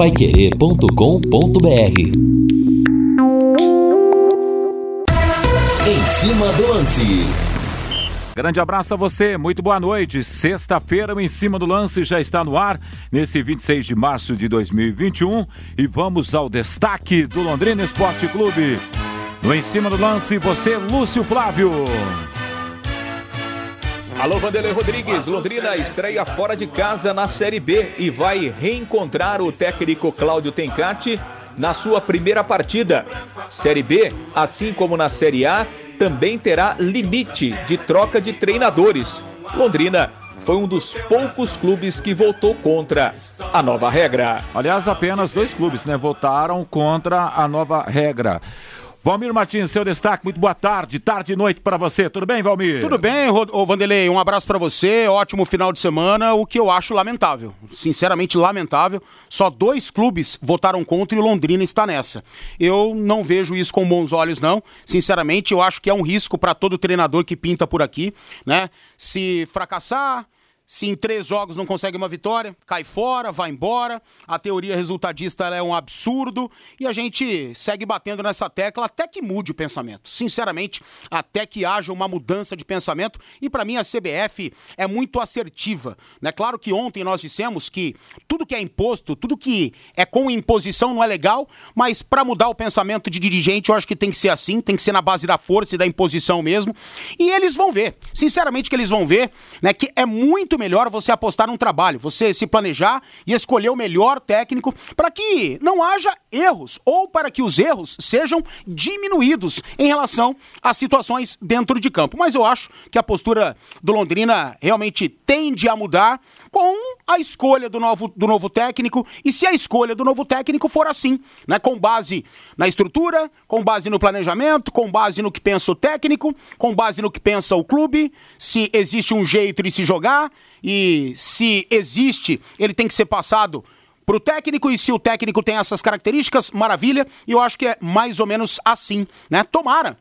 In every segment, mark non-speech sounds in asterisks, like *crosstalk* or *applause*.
paiquerê.com.br Em cima do lance. Grande abraço a você, muito boa noite. Sexta-feira, o Em Cima do Lance já está no ar, nesse 26 de março de 2021. E vamos ao destaque do Londrina Esporte Clube. No Em Cima do Lance, você, Lúcio Flávio. Alô, Vanderlei Rodrigues. Londrina estreia fora de casa na Série B e vai reencontrar o técnico Cláudio Tencati na sua primeira partida. Série B, assim como na Série A, também terá limite de troca de treinadores. Londrina foi um dos poucos clubes que votou contra a nova regra. Aliás, apenas dois clubes, né, votaram contra a nova regra. Valmir Martins, seu destaque, muito boa tarde, tarde e noite para você. Tudo bem, Valmir? Tudo bem, ô Vanderlei, um abraço para você, ótimo final de semana, o que eu acho lamentável, sinceramente lamentável. Só dois clubes votaram contra e o Londrina está nessa. Eu não vejo isso com bons olhos, não. Sinceramente, eu acho que é um risco para todo treinador que pinta por aqui, né? Se fracassar se em três jogos não consegue uma vitória, cai fora, vai embora. A teoria resultadista é um absurdo e a gente segue batendo nessa tecla até que mude o pensamento. Sinceramente, até que haja uma mudança de pensamento. E para mim a CBF é muito assertiva. Né? Claro que ontem nós dissemos que tudo que é imposto, tudo que é com imposição não é legal, mas para mudar o pensamento de dirigente eu acho que tem que ser assim, tem que ser na base da força e da imposição mesmo. E eles vão ver, sinceramente que eles vão ver, né, que é muito melhor você apostar num trabalho, você se planejar e escolher o melhor técnico para que não haja erros ou para que os erros sejam diminuídos em relação às situações dentro de campo. Mas eu acho que a postura do Londrina realmente tende a mudar com a escolha do novo, do novo técnico e se a escolha do novo técnico for assim, né, com base na estrutura, com base no planejamento, com base no que pensa o técnico, com base no que pensa o clube, se existe um jeito de se jogar e se existe, ele tem que ser passado para o técnico e se o técnico tem essas características, maravilha. E eu acho que é mais ou menos assim, né? Tomara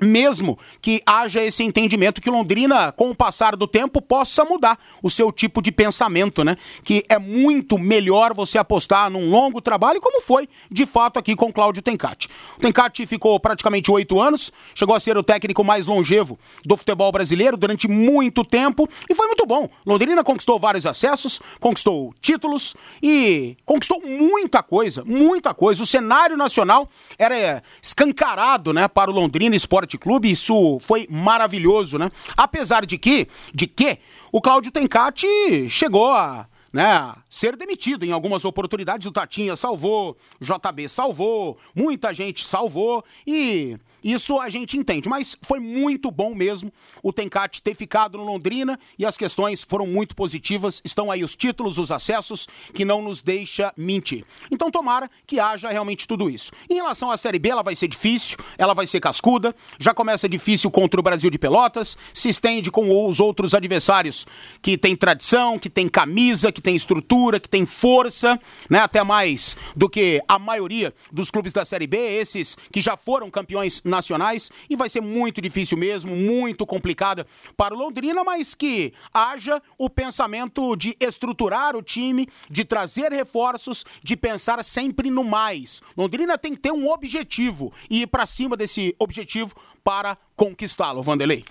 mesmo que haja esse entendimento que Londrina, com o passar do tempo, possa mudar o seu tipo de pensamento, né? Que é muito melhor você apostar num longo trabalho, como foi de fato aqui com Cláudio Tencati. O Tencati ficou praticamente oito anos, chegou a ser o técnico mais longevo do futebol brasileiro durante muito tempo e foi muito bom. Londrina conquistou vários acessos, conquistou títulos e conquistou muita coisa, muita coisa. O cenário nacional era escancarado, né, para o Londrina Esporte Esporte Clube, isso foi maravilhoso, né? Apesar de que, de que o Cláudio Tencati chegou a né, ser demitido em algumas oportunidades. O Tatinha salvou, JB salvou, muita gente salvou e isso a gente entende, mas foi muito bom mesmo o Tencate ter ficado no Londrina e as questões foram muito positivas. Estão aí os títulos, os acessos, que não nos deixa mentir. Então tomara que haja realmente tudo isso. Em relação à Série B, ela vai ser difícil, ela vai ser cascuda. Já começa difícil contra o Brasil de Pelotas, se estende com os outros adversários que tem tradição, que tem camisa, que tem estrutura, que tem força, né? Até mais do que a maioria dos clubes da Série B, esses que já foram campeões nacionais e vai ser muito difícil mesmo, muito complicada para o Londrina, mas que haja o pensamento de estruturar o time, de trazer reforços, de pensar sempre no mais. Londrina tem que ter um objetivo e ir para cima desse objetivo para conquistá-lo, Vanderlei.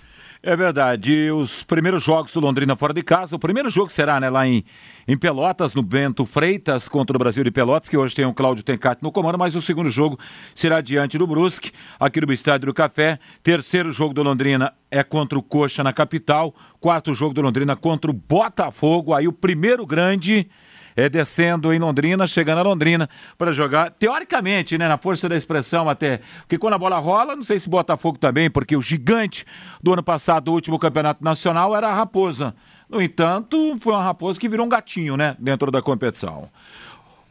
É verdade. Os primeiros jogos do Londrina fora de casa. O primeiro jogo será né, lá em, em Pelotas, no Bento Freitas, contra o Brasil de Pelotas, que hoje tem o Cláudio Tencati no comando, mas o segundo jogo será diante do Brusque, aqui no Estádio do Café. Terceiro jogo do Londrina é contra o Coxa na capital. Quarto jogo do Londrina contra o Botafogo. Aí o primeiro grande é, descendo em Londrina, chegando a Londrina para jogar, teoricamente, né, na força da expressão até, porque quando a bola rola, não sei se Botafogo também, porque o gigante do ano passado, do último campeonato nacional, era a Raposa. No entanto, foi uma raposa que virou um gatinho, né, dentro da competição.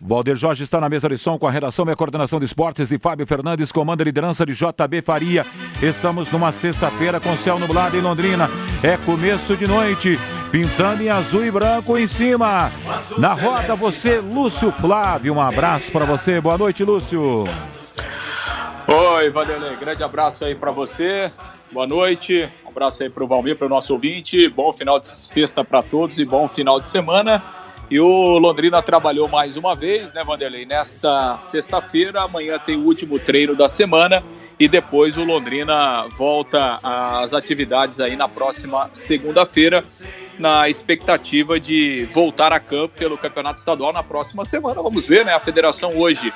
Valder Jorge está na mesa de som com a redação e a coordenação de esportes de Fábio Fernandes, comanda a liderança de JB Faria. Estamos numa sexta-feira com céu nublado em Londrina. É começo de noite, pintando em azul e branco em cima. Na roda você, Lúcio Flávio. Um abraço para você. Boa noite, Lúcio. Oi, Vanderlei. Grande abraço aí para você. Boa noite. Um abraço aí para o Valmir, para o nosso ouvinte. Bom final de sexta para todos e bom final de semana. E o Londrina trabalhou mais uma vez, né, Vanderlei? Nesta sexta-feira, amanhã tem o último treino da semana e depois o Londrina volta às atividades aí na próxima segunda-feira, na expectativa de voltar a campo pelo Campeonato Estadual na próxima semana. Vamos ver, né? A federação hoje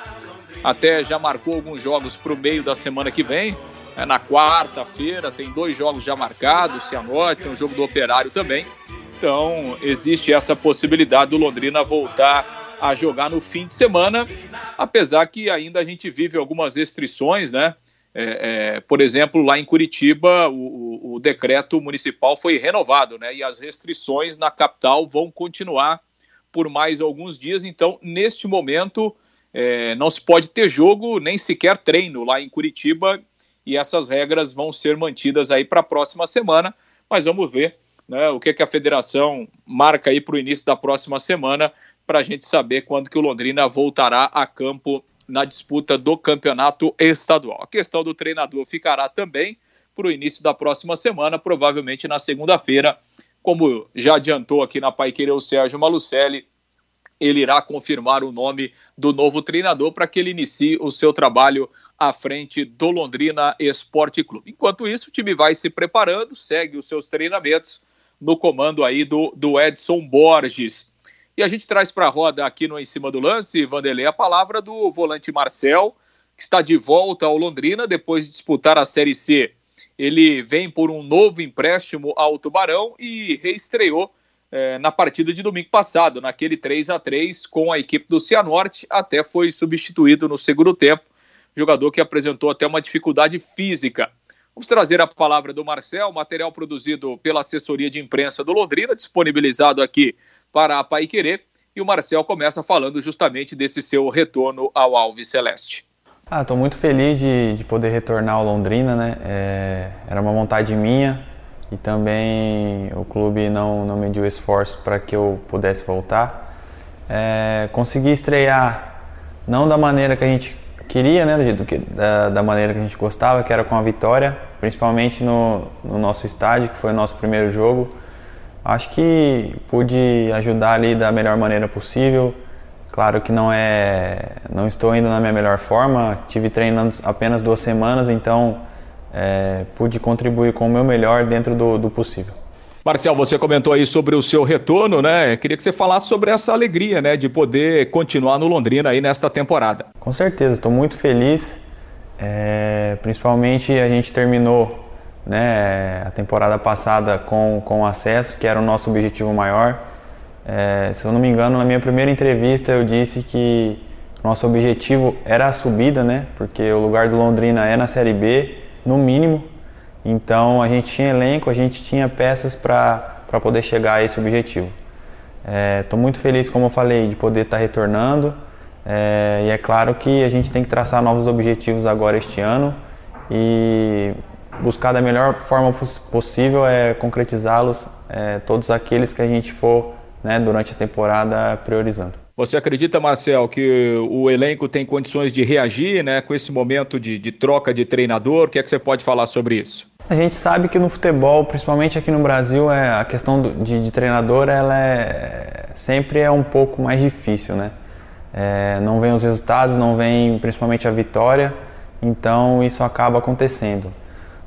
até já marcou alguns jogos para o meio da semana que vem. É, na quarta-feira tem dois jogos já marcados, se anote, tem um jogo do Operário também. Então, existe essa possibilidade do Londrina voltar a jogar no fim de semana, apesar que ainda a gente vive algumas restrições, né? É, é, por exemplo, lá em Curitiba, o, o, decreto municipal foi renovado, né? E as restrições na capital vão continuar por mais alguns dias. Então, neste momento, é, não se pode ter jogo, nem sequer treino lá em Curitiba. E essas regras vão ser mantidas aí para a próxima semana. Mas vamos ver né, o que, que a federação marca aí para o início da próxima semana, para a gente saber quando que o Londrina voltará a campo na disputa do campeonato estadual. A questão do treinador ficará também para o início da próxima semana, provavelmente na segunda-feira, como já adiantou aqui na Paiqueira o Sérgio Malucelli, ele irá confirmar o nome do novo treinador para que ele inicie o seu trabalho à frente do Londrina Esporte Clube. Enquanto isso, o time vai se preparando, segue os seus treinamentos no comando aí do, do Edson Borges. E a gente traz para a roda aqui no Em Cima do Lance, Vanderlei, a palavra do volante Marcel, que está de volta ao Londrina depois de disputar a Série C. Ele vem por um novo empréstimo ao Tubarão e reestreou é, na partida de domingo passado, naquele 3 a 3 com a equipe do Cianorte, até foi substituído no segundo tempo, jogador que apresentou até uma dificuldade física. Vamos trazer a palavra do Marcel, material produzido pela assessoria de imprensa do Londrina, disponibilizado aqui para a Pai Querer. E o Marcel começa falando justamente desse seu retorno ao Alves Celeste. Ah, estou muito feliz de, de, poder retornar ao Londrina, né? É, era uma vontade minha e também o clube não, não mediu esforço para que eu pudesse voltar. É, consegui estrear não da maneira que a gente queria, né, da, da, maneira que a gente gostava, que era com a vitória, principalmente no, no nosso estádio, que foi o nosso primeiro jogo. Acho que pude ajudar ali da melhor maneira possível. Claro que não é, não estou indo na minha melhor forma. Tive treinando apenas duas semanas, então é, pude contribuir com o meu melhor dentro do, do possível. Marcel, você comentou aí sobre o seu retorno, né? Queria que você falasse sobre essa alegria, né, de poder continuar no Londrina aí nesta temporada. Com certeza, estou muito feliz. É, principalmente a gente terminou né, a temporada passada com, com acesso, que era o nosso objetivo maior. É, se eu não me engano, na minha primeira entrevista eu disse que nosso objetivo era a subida, né? Porque o lugar do Londrina é na Série B, no mínimo. Então a gente tinha elenco, a gente tinha peças para poder chegar a esse objetivo. Estou é, muito feliz, como eu falei, de poder estar tá retornando. É, e é claro que a gente tem que traçar novos objetivos agora este ano e buscar da melhor forma possível é concretizá-los, é, todos aqueles que a gente for né, durante a temporada priorizando. Você acredita, Marcel, que o elenco tem condições de reagir né, com esse momento de, de troca de treinador? O que é que você pode falar sobre isso? A gente sabe que no futebol, principalmente aqui no Brasil, é, a questão de, de treinador ela é, sempre é um pouco mais difícil, né? É, não vem os resultados, não vem principalmente a vitória, então isso acaba acontecendo.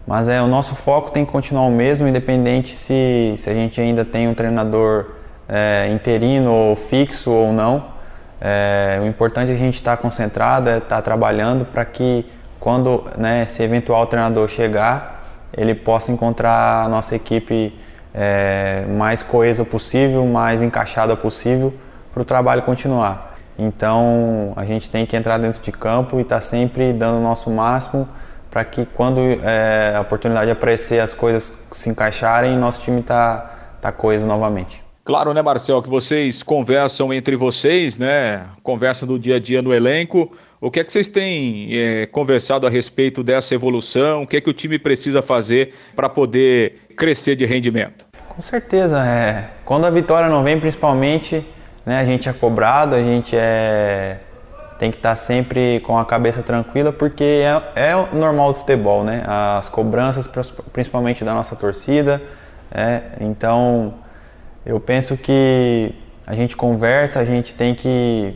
Mas é, o nosso foco tem que continuar o mesmo, independente se, se a gente ainda tem um treinador é, interino ou fixo ou não. É, o importante é a gente estar tá concentrado, é estar tá trabalhando para que quando né, esse eventual treinador chegar, ele possa encontrar a nossa equipe é, mais coesa possível, mais encaixada possível para o trabalho continuar. Então a gente tem que entrar dentro de campo e estar tá sempre dando o nosso máximo para que quando é, a oportunidade aparecer, as coisas se encaixarem, nosso time está tá coeso novamente. Claro, né, Marcel, que vocês conversam entre vocês, né? Conversa do dia a dia no elenco. O que é que vocês têm é, conversado a respeito dessa evolução? O que é que o time precisa fazer para poder crescer de rendimento? Com certeza, é. Quando a vitória não vem, principalmente, né, a gente é cobrado, a gente é tem que estar tá sempre com a cabeça tranquila, porque é, é normal do futebol, né? As cobranças, principalmente da nossa torcida. É, então, eu penso que a gente conversa, a gente tem que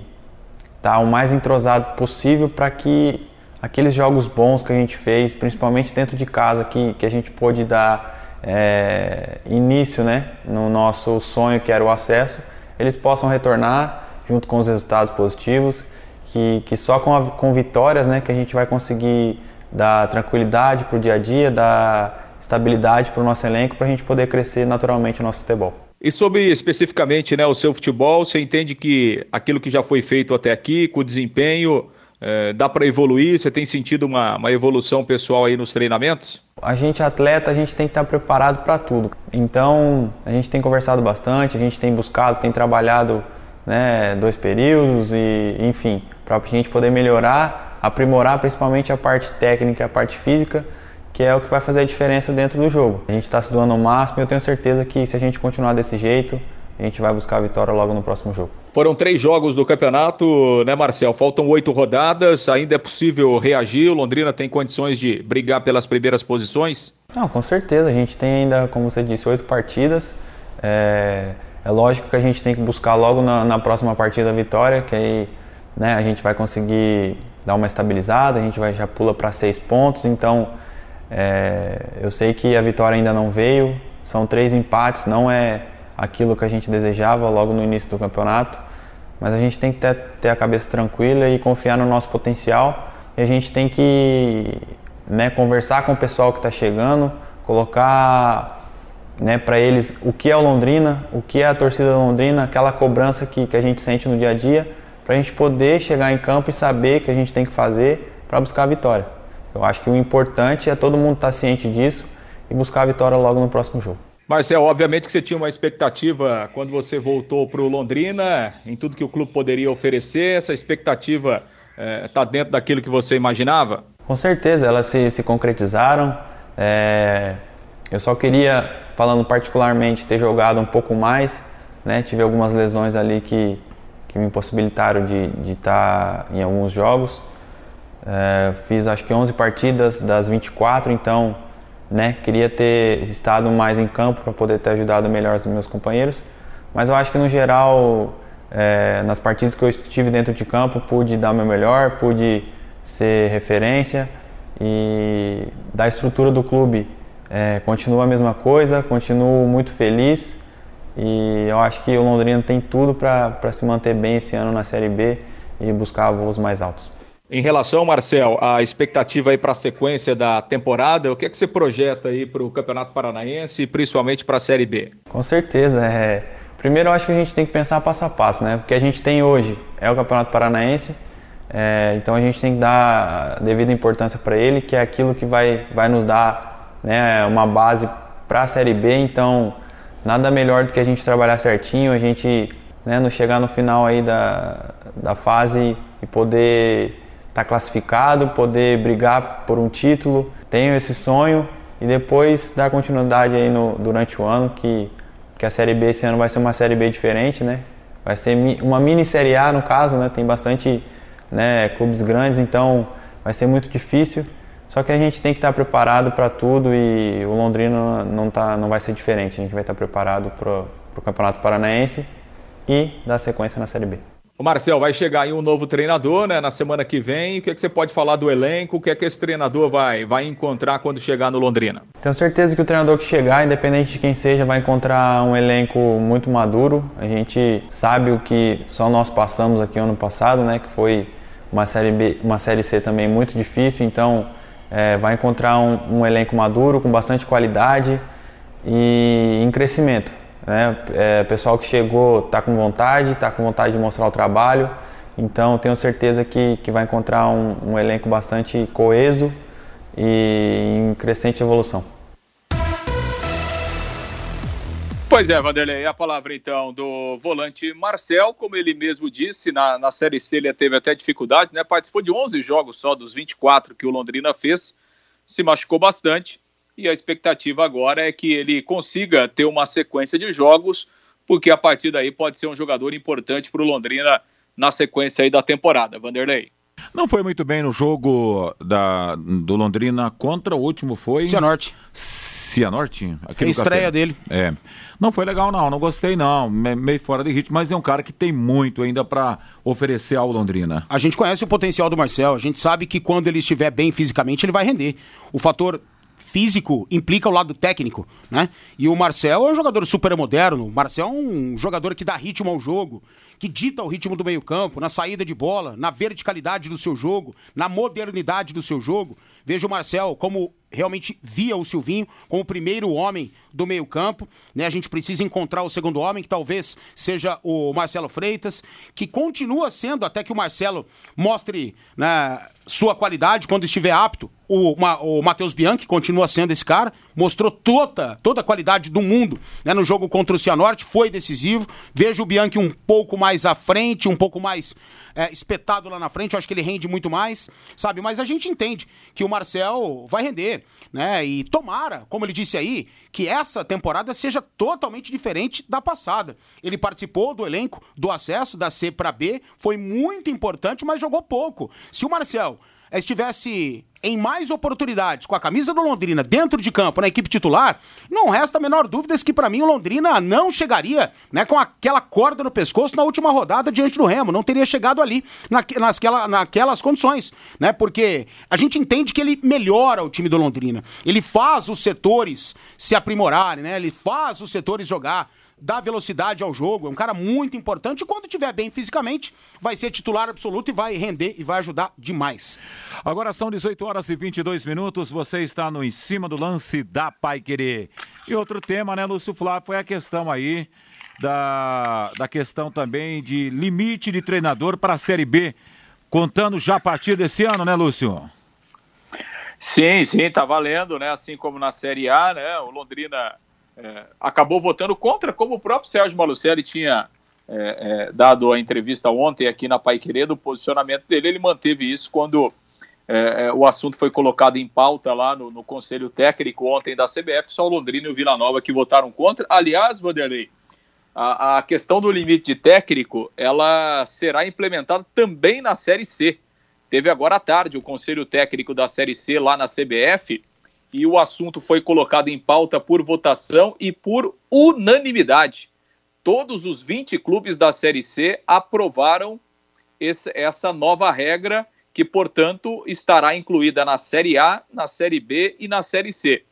estar tá o mais entrosado possível para que aqueles jogos bons que a gente fez, principalmente dentro de casa, que, que a gente pôde dar é, início né, no nosso sonho que era o acesso, eles possam retornar junto com os resultados positivos, que, que só com, a, com vitórias né, que a gente vai conseguir dar tranquilidade para o dia a dia, dar estabilidade para o nosso elenco, para a gente poder crescer naturalmente o nosso futebol. E sobre especificamente né, o seu futebol, você entende que aquilo que já foi feito até aqui, com o desempenho, é, dá para evoluir? Você tem sentido uma, uma evolução pessoal aí nos treinamentos? A gente atleta, a gente tem que estar preparado para tudo. Então, a gente tem conversado bastante, a gente tem buscado, tem trabalhado né, dois períodos e, enfim, para a gente poder melhorar, aprimorar principalmente a parte técnica, a parte física, que é o que vai fazer a diferença dentro do jogo. A gente está se doando ao máximo e eu tenho certeza que se a gente continuar desse jeito, a gente vai buscar a vitória logo no próximo jogo. Foram três jogos do campeonato, né, Marcel? Faltam oito rodadas, ainda é possível reagir? O Londrina tem condições de brigar pelas primeiras posições? Não, com certeza. A gente tem ainda, como você disse, oito partidas. É, é lógico que a gente tem que buscar logo na, na próxima partida a vitória, que aí né, a gente vai conseguir dar uma estabilizada, a gente vai, já pula para seis pontos, então é, eu sei que a vitória ainda não veio, são três empates, não é aquilo que a gente desejava logo no início do campeonato, mas a gente tem que ter, ter a cabeça tranquila e confiar no nosso potencial e a gente tem que né, conversar com o pessoal que está chegando, colocar né, para eles o que é o Londrina, o que é a torcida Londrina, aquela cobrança que, que a gente sente no dia a dia, para a gente poder chegar em campo e saber o que a gente tem que fazer para buscar a vitória. Eu acho que o importante é todo mundo estar tá ciente disso e buscar a vitória logo no próximo jogo. Marcel, obviamente que você tinha uma expectativa quando você voltou para o Londrina, em tudo que o clube poderia oferecer. Essa expectativa está eh, é, dentro daquilo que você imaginava? Com certeza, elas se, se concretizaram. É, eu só queria, falando particularmente, ter jogado um pouco mais. Né? Tive algumas lesões ali que, que me impossibilitaram de estar tá em alguns jogos. É, fiz acho que 11 partidas das 24, então né, queria ter estado mais em campo para poder ter ajudado melhor os meus companheiros. Mas eu acho que no geral, é, nas partidas que eu estive dentro de campo, pude dar o meu melhor, pude ser referência e da estrutura do clube é, continua a mesma coisa, continuo muito feliz e eu acho que o Londrina tem tudo para se manter bem esse ano na Série B e buscar voos mais altos. Em relação, Marcel, à expectativa aí para a sequência da temporada, o que é que você projeta aí para o Campeonato Paranaense e principalmente para a Série B? Com certeza. É... Primeiro, eu acho que a gente tem que pensar passo a passo, né? O que a gente tem hoje é o Campeonato Paranaense, é... então a gente tem que dar devida importância para ele, que é aquilo que vai, vai nos dar né, uma base para a Série B. Então, nada melhor do que a gente trabalhar certinho, a gente né, não chegar no final aí da, da fase e poder estar tá classificado, poder brigar por um título. Tenho esse sonho e depois dar continuidade aí no, durante o ano, que, que a Série B esse ano vai ser uma Série B diferente, né? Vai ser uma mini Série A no caso, né? Tem bastante né, clubes grandes, então vai ser muito difícil. Só que a gente tem que estar preparado para tudo e o Londrina não, tá, não vai ser diferente. A gente vai estar preparado para o Campeonato Paranaense e dar sequência na Série B. O Marcel, vai chegar aí um novo treinador, né, na semana que vem. O que, é que você pode falar do elenco? O que é que esse treinador vai, vai encontrar quando chegar no Londrina? Tenho certeza que o treinador que chegar, independente de quem seja, vai encontrar um elenco muito maduro. A gente sabe o que só nós passamos aqui ano passado, né, que foi uma série B, uma série C também muito difícil. Então, é, vai encontrar um, um elenco maduro com bastante qualidade e em crescimento. Né? É, pessoal que chegou está com vontade, está com vontade de mostrar o trabalho. Então tenho certeza que, que vai encontrar um, um elenco bastante coeso e em crescente evolução. Pois é, Vanderlei, a palavra então do volante Marcel, como ele mesmo disse, na, na Série C ele teve até dificuldade, né? Participou de 11 jogos só dos 24 que o Londrina fez, se machucou bastante, e a expectativa agora é que ele consiga ter uma sequência de jogos, porque a partir daí pode ser um jogador importante para o Londrina na sequência aí da temporada. Vanderlei. Não foi muito bem no jogo da, do Londrina contra o último foi. Cianorte. Cianorte? A estreia dele. É. Não foi legal, não. Não gostei, não. Meio fora de ritmo, mas é um cara que tem muito ainda para oferecer ao Londrina. A gente conhece o potencial do Marcel. A gente sabe que quando ele estiver bem fisicamente, ele vai render. O fator físico implica o lado técnico, né? E o Marcel é um jogador super moderno. O Marcel é um jogador que dá ritmo ao jogo, que dita o ritmo do meio-campo, na saída de bola, na verticalidade do seu jogo, na modernidade do seu jogo. Vejo o Marcel como realmente via o Silvinho como o primeiro homem do meio-campo. Né? A gente precisa encontrar o segundo homem, que talvez seja o Marcelo Freitas, que continua sendo, até que o Marcelo mostre né, sua qualidade quando estiver apto. O, o Matheus Bianchi continua sendo esse cara, mostrou toda, toda a qualidade do mundo né, no jogo contra o Cianorte, foi decisivo. Vejo o Bianchi um pouco mais à frente, um pouco mais é, espetado lá na frente, eu acho que ele rende muito mais, sabe? Mas a gente entende que o Marcel vai render, né? E tomara, como ele disse aí, que essa temporada seja totalmente diferente da passada. Ele participou do elenco do acesso da C para B, foi muito importante, mas jogou pouco. Se o Marcel estivesse em mais oportunidades com a camisa do Londrina dentro de campo na equipe titular, não resta a menor dúvida que para mim o Londrina não chegaria né, com aquela corda no pescoço na última rodada diante do Remo, não teria chegado ali na, nasquela, naquelas condições, né? Porque a gente entende que ele melhora o time do Londrina, ele faz os setores se aprimorarem, né? Ele faz os setores jogar dá velocidade ao jogo, é um cara muito importante e quando estiver bem fisicamente, vai ser titular absoluto e vai render e vai ajudar demais. Agora são 18 horas e 22 minutos, você está no Em Cima do Lance da Pai Querer. E outro tema, né, Lúcio Flávio, foi a questão aí da, da questão também de limite de treinador para a Série B, contando já a partir desse ano, né, Lúcio? Sim, sim, tá valendo, né? Assim como na Série A, né? O Londrina é, acabou votando contra, como o próprio Sérgio Malucelli tinha é, é, dado a entrevista ontem aqui na Pai Querer, do posicionamento dele, ele manteve isso quando é, é, o assunto foi colocado em pauta lá no, no, Conselho Técnico ontem da CBF, só o Londrina e o Vila Nova que votaram contra. Aliás, Vanderlei, a, a questão do limite de técnico, ela será implementada também na Série C. Teve agora à tarde o Conselho Técnico da Série C lá na CBF, e o assunto foi colocado em pauta por votação e por unanimidade. Todos os 20 clubes da Série C aprovaram essa nova regra, que, portanto, estará incluída na Série A, na Série B e na Série C.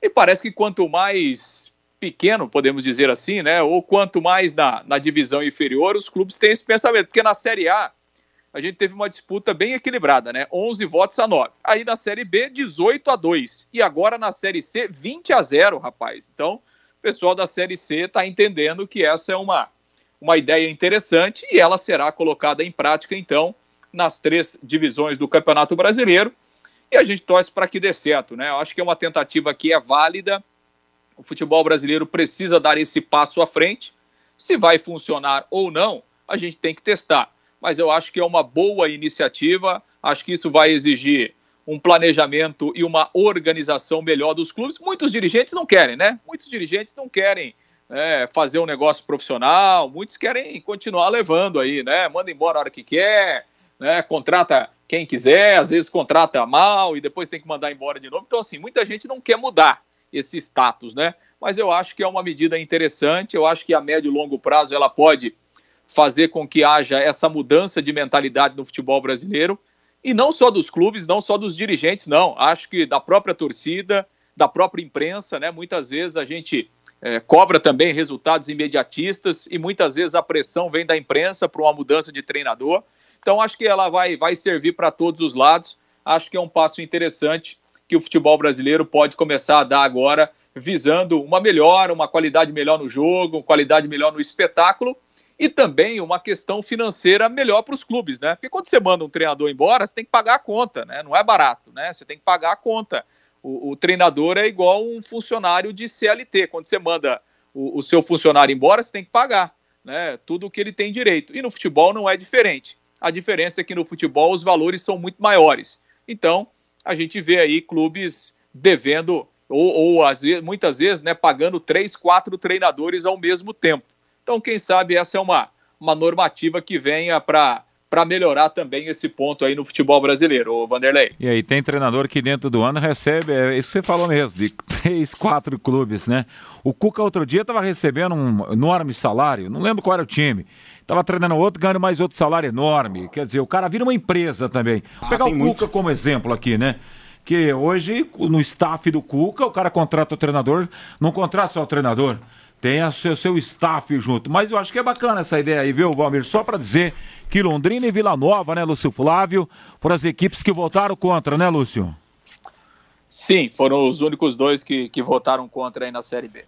E parece que quanto mais pequeno, podemos dizer assim, né, ou quanto mais na, na divisão inferior, os clubes têm esse pensamento, porque na Série A a gente teve uma disputa bem equilibrada, né? 11 votos a 9. Aí na Série B, 18 a 2. E agora na Série C, 20 a 0, rapaz. Então, o pessoal da Série C está entendendo que essa é uma, uma ideia interessante e ela será colocada em prática, então, nas três divisões do Campeonato Brasileiro. E a gente torce para que dê certo, né? Eu acho que é uma tentativa que é válida. O futebol brasileiro precisa dar esse passo à frente. Se vai funcionar ou não, a gente tem que testar mas eu acho que é uma boa iniciativa. Acho que isso vai exigir um planejamento e uma organização melhor dos clubes. Muitos dirigentes não querem, né? Muitos dirigentes não querem né, fazer um negócio profissional, muitos querem continuar levando aí, né? Manda embora a hora que quer, né? Contrata quem quiser, às vezes contrata mal e depois tem que mandar embora de novo. Então, assim, muita gente não quer mudar esse status, né? Mas eu acho que é uma medida interessante, eu acho que a médio e longo prazo ela pode fazer com que haja essa mudança de mentalidade no futebol brasileiro. E não só dos clubes, não só dos dirigentes, não. Acho que da própria torcida, da própria imprensa, né? Muitas vezes a gente é, cobra também resultados imediatistas e muitas vezes a pressão vem da imprensa para uma mudança de treinador. Então acho que ela vai, vai servir para todos os lados. Acho que é um passo interessante que o futebol brasileiro pode começar a dar agora, visando uma melhora, uma qualidade melhor no jogo, uma qualidade melhor no espetáculo e também uma questão financeira melhor para os clubes, né? Porque quando você manda um treinador embora, você tem que pagar a conta, né? Não é barato, né? Você tem que pagar a conta. O, o treinador é igual um funcionário de CLT. Quando você manda o, o, seu funcionário embora, você tem que pagar, né? Tudo o que ele tem direito. E no futebol não é diferente. A diferença é que no futebol os valores são muito maiores. Então, a gente vê aí clubes devendo, ou, ou às vezes, muitas vezes, né, pagando três, quatro treinadores ao mesmo tempo. Então, quem sabe essa é uma, uma normativa que venha para para melhorar também esse ponto aí no futebol brasileiro, o Vanderlei. E aí tem treinador que dentro do ano recebe, é isso que você falou mesmo, de *laughs* três, quatro clubes, né? O Cuca outro dia estava recebendo um enorme salário, não lembro qual era o time. Estava treinando outro, ganhando mais outro salário enorme. Quer dizer, o cara vira uma empresa também. Vou ah, pegar o Cuca muito. como exemplo aqui, né? Que hoje, no staff do Cuca, o cara contrata o treinador, não contrata só o treinador tem o seu, seu staff junto. Mas eu acho que é bacana essa ideia aí, viu, Valmir? Só para dizer que Londrina e Vila Nova, né, Lúcio Flávio, foram as equipes que votaram contra, né, Lúcio? Sim, foram os únicos dois que, que votaram contra aí na Série B.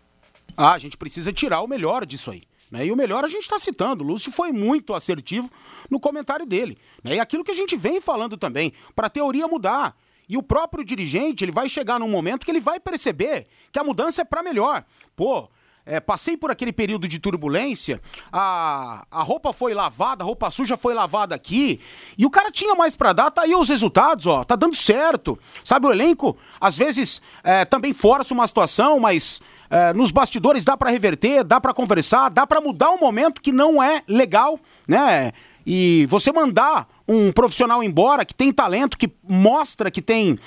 Ah, a gente precisa tirar o melhor disso aí. Né? E o melhor a gente está citando. O Lúcio foi muito assertivo no comentário dele. Né? E aquilo que a gente vem falando também, para a teoria mudar. E o próprio dirigente, ele vai chegar num momento que ele vai perceber que a mudança é para melhor. Pô, é, passei por aquele período de turbulência, a, a roupa foi lavada, a roupa suja foi lavada aqui, e o cara tinha mais para dar, tá aí os resultados, ó, tá dando certo. Sabe, o elenco, às vezes, é, também força uma situação, mas é, nos bastidores dá para reverter, dá para conversar, dá para mudar um momento que não é legal, né? E você mandar um profissional embora que tem talento, que mostra que tem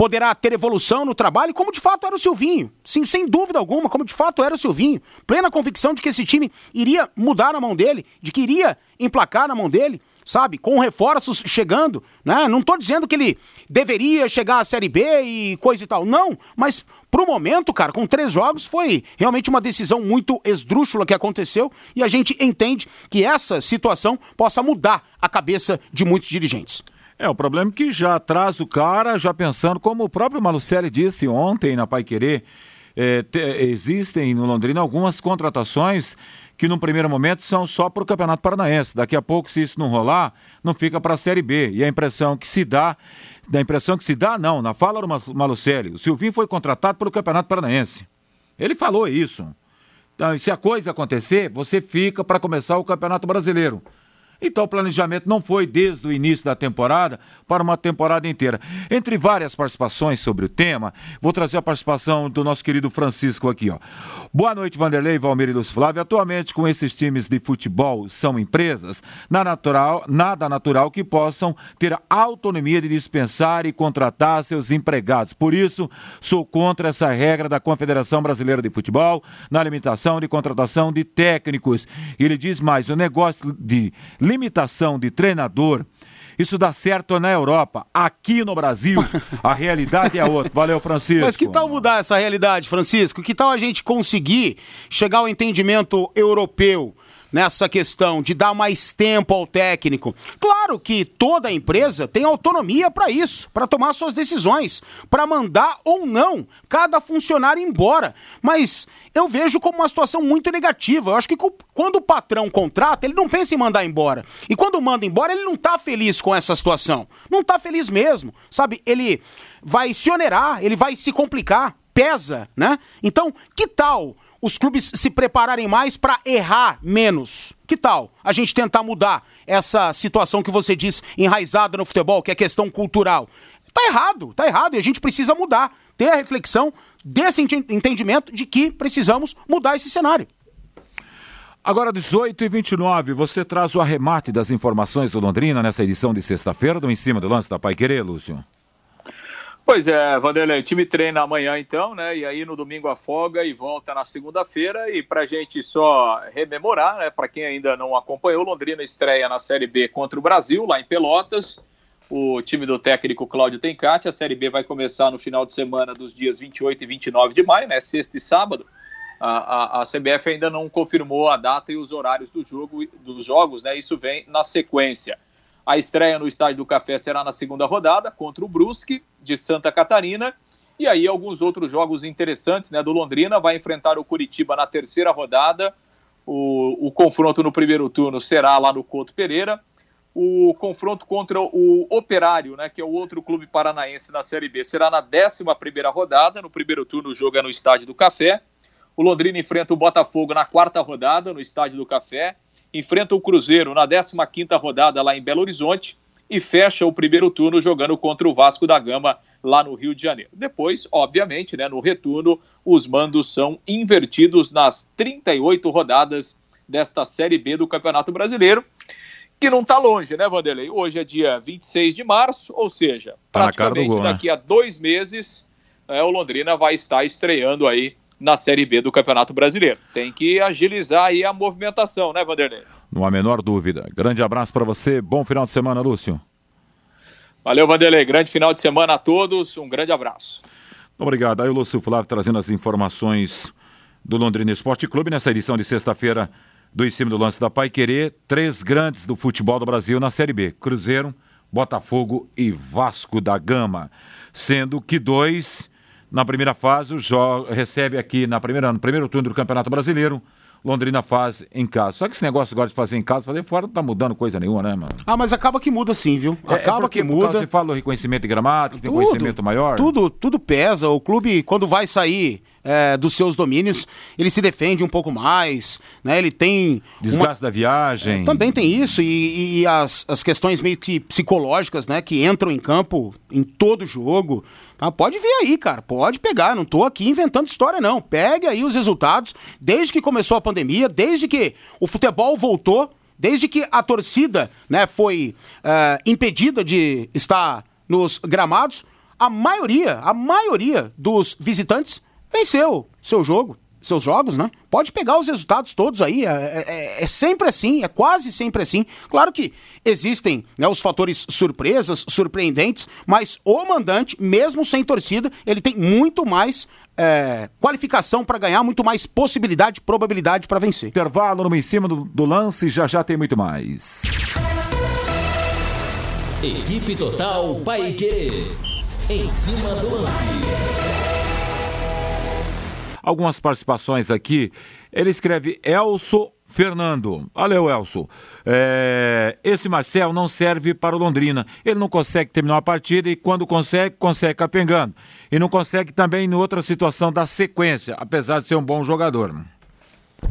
poderá ter evolução no trabalho, como de fato era o Silvinho. Sim, sem dúvida alguma, como de fato era o Silvinho. Plena convicção de que esse time iria mudar na mão dele, de que iria emplacar na mão dele, sabe? Com reforços chegando, né? Não estou dizendo que ele deveria chegar à Série B e coisa e tal. Não, mas pro momento, cara, com três jogos, foi realmente uma decisão muito esdrúxula que aconteceu e a gente entende que essa situação possa mudar a cabeça de muitos dirigentes. É, o problema é que já traz o cara, já pensando, como o próprio Malucelli disse ontem na Pai Querer, é, te, existem no Londrina algumas contratações que num primeiro momento são só para o Campeonato Paranaense. Daqui a pouco, se isso não rolar, não fica para a Série B. E a impressão que se dá, da impressão que se dá, não, na fala do Malucelli, o Silvinho foi contratado pelo Campeonato Paranaense. Ele falou isso. Então, se a coisa acontecer, você fica para começar o Campeonato Brasileiro. Então o planejamento não foi desde o início da temporada para uma temporada inteira. Entre várias participações sobre o tema, vou trazer a participação do nosso querido Francisco aqui, ó. Boa noite, Vanderlei, Valmir e Lúcio Flávio. Atualmente, com esses times de futebol são empresas, nada natural, nada natural que possam ter autonomia de dispensar e contratar seus empregados. Por isso, sou contra essa regra da Confederação Brasileira de Futebol na limitação de contratação de técnicos. Ele diz mais, o negócio de limitação de treinador, isso dá certo na Europa. Aqui no Brasil, *laughs* a realidade é outra. Valeu, Francisco. Mas que tal mudar essa realidade, Francisco? Que tal a gente conseguir chegar ao entendimento europeu? Nessa questão de dar mais tempo ao técnico. Claro que toda empresa tem autonomia para isso, para tomar suas decisões, para mandar ou não cada funcionário embora. Mas eu vejo como uma situação muito negativa. Eu acho que quando o patrão contrata, ele não pensa em mandar embora. E quando manda embora, ele não está feliz com essa situação. Não está feliz mesmo. Sabe, ele vai se onerar, ele vai se complicar, pesa, né? Então, que tal os clubes se prepararem mais para errar menos. Que tal a gente tentar mudar essa situação que você diz enraizada no futebol, que é questão cultural? Tá errado, tá errado e a gente precisa mudar, ter a reflexão desse entendimento de que precisamos mudar esse cenário. Agora, 18 e 29, você traz o arremate das informações do Londrina nessa edição de sexta-feira do Em Cima do Lance da Pai Querer, Lúcio. Pois é, Vanderlei, o time treina amanhã então, né? E aí no domingo afoga e volta na segunda-feira. E para gente só rememorar, né? Para quem ainda não acompanhou, Londrina estreia na Série B contra o Brasil, lá em Pelotas. O time do técnico Cláudio Tencati. A Série B vai começar no final de semana dos dias 28 e 29 de maio, né? Sexta e sábado. A, a, a CBF ainda não confirmou a data e os horários do jogo, dos jogos, né? Isso vem na sequência. A estreia no Estádio do Café será na segunda rodada contra o Brusque de Santa Catarina. E aí alguns outros jogos interessantes, né? Do Londrina vai enfrentar o Curitiba na terceira rodada. O, o confronto no primeiro turno será lá no Couto Pereira. O confronto contra o Operário, né, que é o outro clube paranaense na Série B, será na 11 primeira rodada. No primeiro turno, o jogo é no Estádio do Café. O Londrina enfrenta o Botafogo na quarta rodada, no Estádio do Café enfrenta o Cruzeiro na 15ª rodada lá em Belo Horizonte e fecha o primeiro turno jogando contra o Vasco da Gama lá no Rio de Janeiro. Depois, obviamente, né, no retorno, os mandos são invertidos nas 38 rodadas desta Série B do Campeonato Brasileiro, que não está longe, né, Vanderlei? Hoje é dia 26 de março, ou seja, tá praticamente gol, né? daqui né? a dois meses é, o Londrina vai estar estreando aí na Série B do Campeonato Brasileiro. Tem que agilizar aí a movimentação, né, Vanderlei? Não há menor dúvida. Grande abraço para você, bom final de semana, Lúcio. Valeu, Vanderlei. Grande final de semana a todos. Um grande abraço. Obrigado. Aí o Lúcio Flávio trazendo as informações do Londrina Esporte Clube nessa edição de sexta-feira do Em Cima do Lance da Pai Querer. Três grandes do futebol do Brasil na Série B: Cruzeiro, Botafogo e Vasco da Gama. Sendo que dois, na primeira fase, o recebe aqui na primeira, no primeiro turno do Campeonato Brasileiro. Londrina faz em casa. Só que esse negócio agora de fazer em casa, fazer fora não tá mudando coisa nenhuma, né, mano? Ah, mas acaba que muda sim, viu? É, é acaba é que muda. Você fala do reconhecimento de gramado, tem conhecimento maior? Tudo, tudo pesa. O clube, quando vai sair é, dos seus domínios, ele se defende um pouco mais, né? Ele tem... Desgaste uma... da viagem. É, também tem isso, e, e, as, as questões meio que psicológicas, né? Que entram em campo em todo jogo. Tá? Pode vir aí, cara, pode pegar, não tô aqui inventando história não. Pegue aí os resultados, desde que começou a pandemia, desde que o futebol voltou, desde que a torcida né, foi uh, impedida de estar nos gramados, a maioria, a maioria dos visitantes venceu seu jogo, seus jogos, né? Pode pegar os resultados todos aí, é, é, é, é, sempre assim, é quase sempre assim. Claro que existem né, os fatores surpresas, surpreendentes, mas o mandante, mesmo sem torcida, ele tem muito mais é, qualificação para ganhar, muito mais possibilidade, probabilidade para vencer. Intervalo no em cima do, do lance, já já tem muito mais. Equipe Total Paique. Em cima do lance algumas participações aqui. Ele escreve Elso Fernando. Valeu, Elso. É, esse Marcel não serve para o Londrina. Ele não consegue terminar uma partida e quando consegue, consegue capengando. E não consegue também em outra situação da sequência, apesar de ser um bom jogador.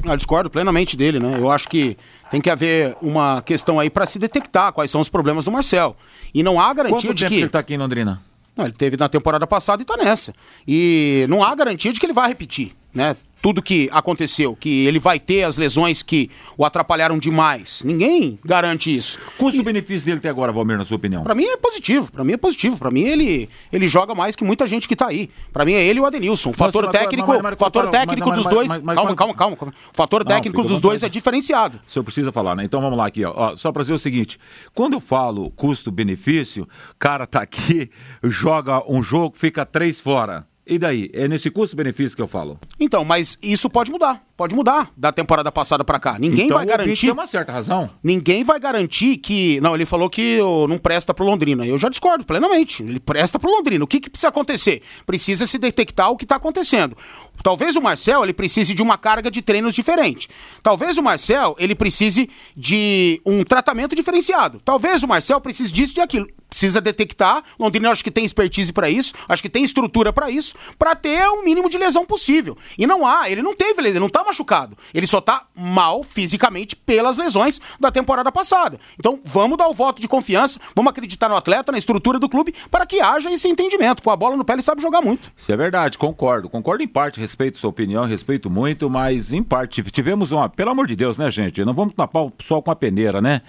Eu discordo plenamente dele, né? Eu acho que tem que haver uma questão aí para se detectar quais são os problemas do Marcel. E não há garantia Quanto de tempo que. ele está aqui em Londrina? Não, ele teve na temporada passada e está nessa. E não há garantia de que ele vai repetir, né? Tudo que aconteceu, que ele vai ter as lesões que o atrapalharam demais. Ninguém garante isso. Custo-benefício dele até agora, Valmir, na sua opinião? Para mim é positivo, para mim é positivo. Para mim ele, ele joga mais que muita gente que tá aí. Para mim é ele e o Adenilson. O fator técnico, mas, mas, fator técnico dos dois, calma, calma, calma, calma. O fator técnico dos dois é diferenciado. O senhor precisa falar, né? Então vamos lá aqui, ó. ó só para dizer o seguinte, quando eu falo custo-benefício, cara tá aqui, *laughs* joga um jogo, fica três fora. E daí? É nesse custo-benefício que eu falo. Então, mas isso pode mudar. Pode mudar da temporada passada para cá. Ninguém então, vai garantir. Tem uma certa razão. Ninguém vai garantir que. Não, ele falou que não presta pro Londrina. Eu já discordo plenamente. Ele presta pro Londrina. O que, que precisa acontecer? Precisa se detectar o que está acontecendo. Talvez o Marcel ele precise de uma carga de treinos diferente. Talvez o Marcel ele precise de um tratamento diferenciado. Talvez o Marcel precise disso e de aquilo. Precisa detectar. Londrina acho que tem expertise para isso, acho que tem estrutura para isso, para ter o mínimo de lesão possível. E não há, ele não teve lesão, não tá machucado. Ele só tá mal fisicamente pelas lesões da temporada passada. Então, vamos dar o voto de confiança, vamos acreditar no atleta, na estrutura do clube, para que haja esse entendimento. Com a bola no pé ele sabe jogar muito. Isso é verdade, concordo. Concordo em parte respeito sua opinião, respeito muito, mas em parte tivemos uma. Pelo amor de Deus, né, gente? Não vamos tapar o sol com a peneira, né?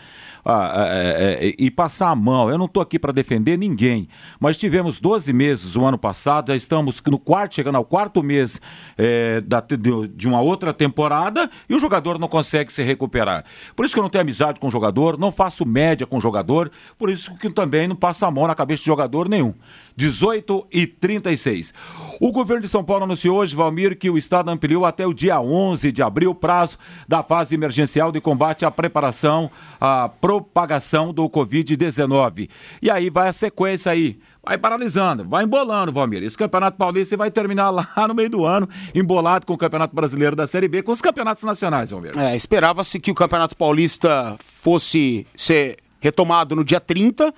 Ah, é, é, é e passar a mão. Eu não estou aqui para defender ninguém, mas tivemos 12 meses o ano passado, já estamos no quarto, chegando ao quarto mês é, da, de, de, uma outra temporada e o jogador não consegue se recuperar. Por isso que eu não tenho amizade com o jogador, não faço média com o jogador, por isso que também não passo a mão na cabeça de jogador nenhum. 18 e 36. O governo de São Paulo anunciou hoje, Valmir, que o Estado ampliou até o dia 11 de abril o prazo da fase emergencial de combate à preparação, à propagação do Covid-19. E aí vai a sequência aí vai paralisando, vai embolando, Valmir. Esse Campeonato Paulista vai terminar *laughs* lá no meio do ano, embolado com o Campeonato Brasileiro da Série B, com os campeonatos nacionais, Valmir. É, esperava-se que o Campeonato Paulista fosse ser retomado no dia 30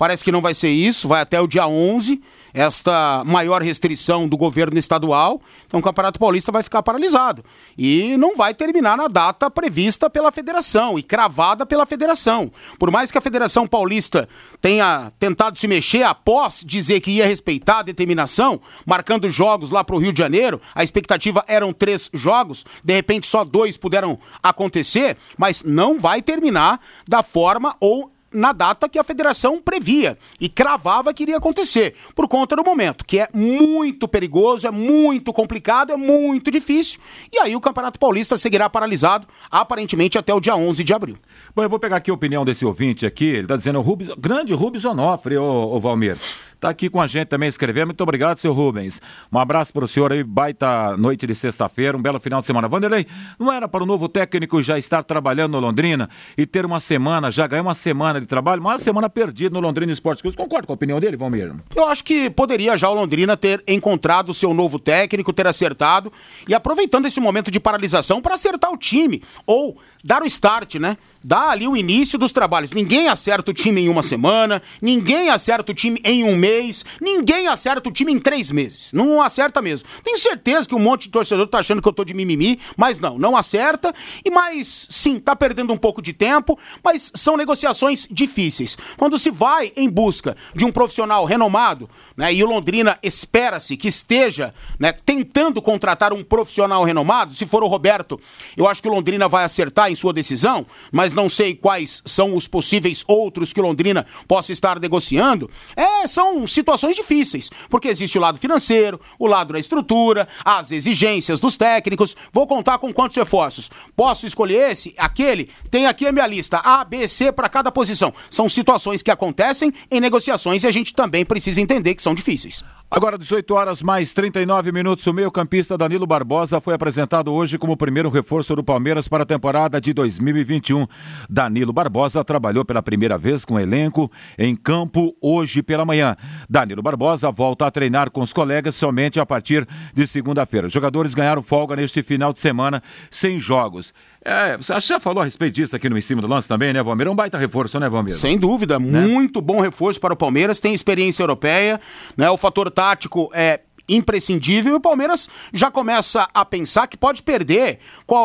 Parece que não vai ser isso, vai até o dia 11 esta maior restrição do governo estadual, então o Campeonato Paulista vai ficar paralisado. E não vai terminar na data prevista pela federação e cravada pela federação. Por mais que a Federação Paulista tenha tentado se mexer após dizer que ia respeitar a determinação, marcando jogos lá para o Rio de Janeiro, a expectativa eram três jogos, de repente só dois puderam acontecer, mas não vai terminar da forma ou na data que a federação previa e cravava que iria acontecer, por conta do momento, que é muito perigoso, é muito complicado, é muito difícil. E aí o Campeonato Paulista seguirá paralisado, aparentemente até o dia 11 de abril. Bom, eu vou pegar aqui a opinião desse ouvinte aqui, ele está dizendo, Rubens, grande Rubens Onofre, ô, Valmir. Está aqui com a gente também escrevendo. Muito obrigado, seu Rubens. Um abraço para o senhor aí, baita noite de sexta-feira, um belo final de semana. Vanderlei, não era para o novo técnico já estar trabalhando no Londrina e ter uma semana, já ganhar uma semana de trabalho, uma semana perdida no Londrina Esporte Clube? Concorda com a opinião dele, Valmir? Eu acho que poderia já o Londrina ter encontrado o seu novo técnico, ter acertado e aproveitando esse momento de paralisação para acertar o time ou dar o start, né? Dá ali o início dos trabalhos. Ninguém acerta o time em uma semana, ninguém acerta o time em um mês, ninguém acerta o time em três meses. Não acerta mesmo. Tenho certeza que um monte de torcedor tá achando que eu tô de mimimi, mas não, não acerta. E mais, sim, tá perdendo um pouco de tempo, mas são negociações difíceis. Quando se vai em busca de um profissional renomado, né, e o Londrina espera-se que esteja né, tentando contratar um profissional renomado, se for o Roberto, eu acho que o Londrina vai acertar em sua decisão, mas mas não sei quais são os possíveis outros que Londrina possa estar negociando, é, são situações difíceis, porque existe o lado financeiro, o lado da estrutura, as exigências dos técnicos. Vou contar com quantos reforços. Posso escolher esse, aquele? Tem aqui a minha lista, A, B, C para cada posição. São situações que acontecem em negociações e a gente também precisa entender que são difíceis. Agora, 18 horas mais 39 minutos, o meio-campista Danilo Barbosa foi apresentado hoje como primeiro reforço do Palmeiras para a temporada de 2021. Danilo Barbosa trabalhou pela primeira vez com o elenco em campo hoje pela manhã. Danilo Barbosa volta a treinar com os colegas somente a partir de segunda-feira. Os jogadores ganharam folga neste final de semana sem jogos. É, você já falou a respeito disso aqui no Em Cima do Lance também, né, Valmir? É um baita reforço, né, Valmir? Sem dúvida, né? muito bom reforço para o Palmeiras, tem experiência europeia, né? O fator tático é imprescindível e o Palmeiras já começa a pensar que pode perder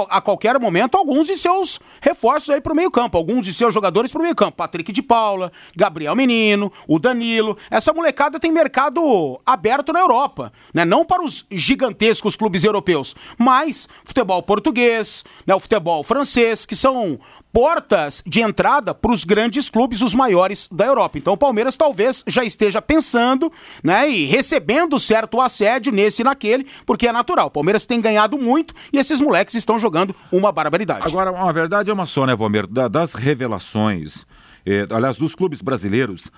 a qualquer momento alguns de seus reforços aí para o meio-campo, alguns de seus jogadores para o meio-campo. Patrick de Paula, Gabriel Menino, o Danilo. Essa molecada tem mercado aberto na Europa, né? Não para os gigantescos clubes europeus, mas futebol português, né? o futebol francês, que são portas de entrada para os grandes clubes, os maiores da Europa. Então o Palmeiras talvez já esteja pensando, né, e recebendo certo assédio nesse e naquele, porque é natural. O Palmeiras tem ganhado muito e esses moleques estão jogando uma barbaridade. Agora, a verdade é uma só, né, Valmir? das revelações eh, aliás, dos clubes brasileiros,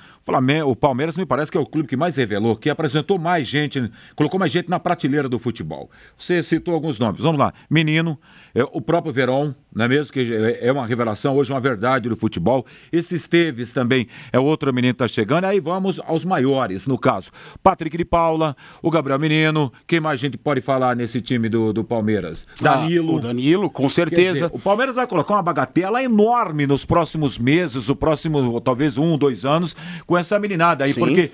o Palmeiras me parece que é o clube que mais revelou, que apresentou mais gente, colocou mais gente na prateleira do futebol. Você citou alguns nomes. Vamos lá. Menino, é, o próprio Verón, não é mesmo? Que é, é uma revelação, hoje uma verdade do futebol. Esse Esteves também é outro menino que está chegando. Aí vamos aos maiores, no caso. Patrick de Paula, o Gabriel Menino. Quem mais a gente pode falar nesse time do, do Palmeiras? Ah, Danilo. o Danilo, com certeza. Dizer, o Palmeiras vai colocar uma bagatela enorme nos próximos meses, o próximo, talvez um, dois anos, com essa meninada aí, Sim. porque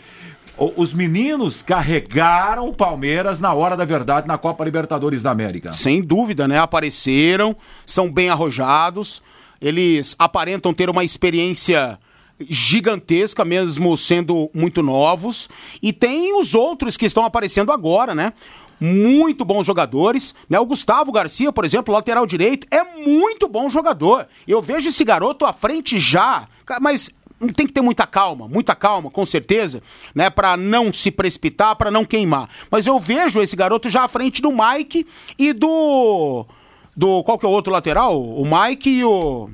os meninos carregaram o Palmeiras na hora da verdade na Copa Libertadores da América. Sem dúvida, né? Apareceram, são bem arrojados, eles aparentam ter uma experiência gigantesca, mesmo sendo muito novos. E tem os outros que estão aparecendo agora, né? Muito bons jogadores, né? O Gustavo Garcia, por exemplo, lateral direito, é muito bom jogador. Eu vejo esse garoto à frente já, mas tem que ter muita calma, muita calma, com certeza, né, para não se precipitar, para não queimar. Mas eu vejo esse garoto já à frente do Mike e do do qual que é o outro lateral? O Mike e o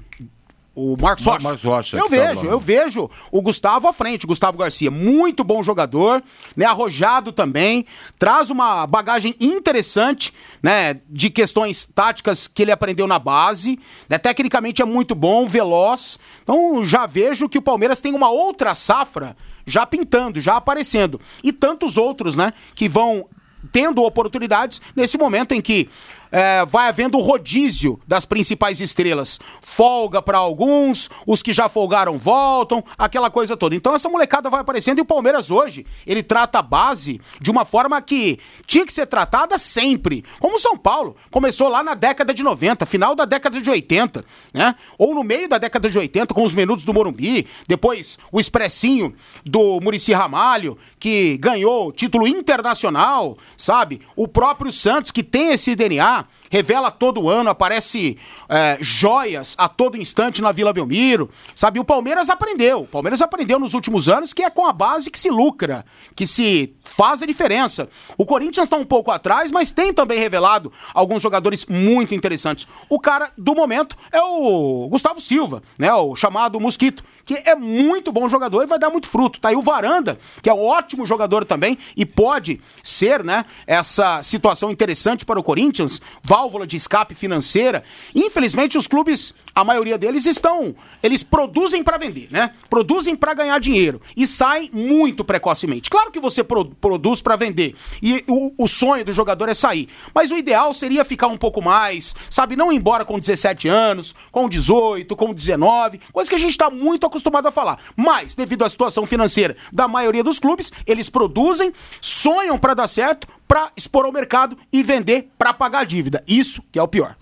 o Marcos Rocha. Marcos Rocha eu tá vejo, tá eu vejo o Gustavo à frente, o Gustavo Garcia, muito bom jogador, né, arrojado também, traz uma bagagem interessante, né, de questões táticas que ele aprendeu na base, né, tecnicamente é muito bom, veloz. Então já vejo que o Palmeiras tem uma outra safra já pintando, já aparecendo. E tantos outros, né, que vão tendo oportunidades nesse momento em que é, vai havendo rodízio das principais estrelas. Folga para alguns, os que já folgaram voltam, aquela coisa toda. Então essa molecada vai aparecendo e o Palmeiras hoje, ele trata a base de uma forma que tinha que ser tratada sempre. Como o São Paulo, começou lá na década de 90, final da década de 80, né? Ou no meio da década de 80, com os menudos do Morumbi, depois o expressinho do Murici Ramalho, que ganhou título internacional, sabe? O próprio Santos, que tem esse DNA, Ah, revela todo ano, aparece é, joias a todo instante na Vila Belmiro, sabe? O Palmeiras aprendeu, o Palmeiras aprendeu nos últimos anos que é com a base que se lucra, que se faz a diferença. O Corinthians está um pouco atrás, mas tem também revelado alguns jogadores muito interessantes. O cara do momento é o Gustavo Silva, né? O chamado Mosquito, que é muito bom jogador e vai dar muito fruto. Tá aí o Varanda, que é um ótimo jogador também e pode ser, né, essa situação interessante para o Corinthians, válvula de escape financeira. Infelizmente os clubes a maioria deles estão, eles produzem para vender, né? Produzem para ganhar dinheiro e saem muito precocemente. Claro que você pro, produz para vender e o, o, sonho do jogador é sair, mas o ideal seria ficar um pouco mais, sabe, não ir embora com 17 anos, com 18, com 19, coisa que a gente está muito acostumado a falar. Mas devido à situação financeira da maioria dos clubes, eles produzem, sonham para dar certo, para expor ao mercado e vender para pagar a dívida. Isso que é o pior.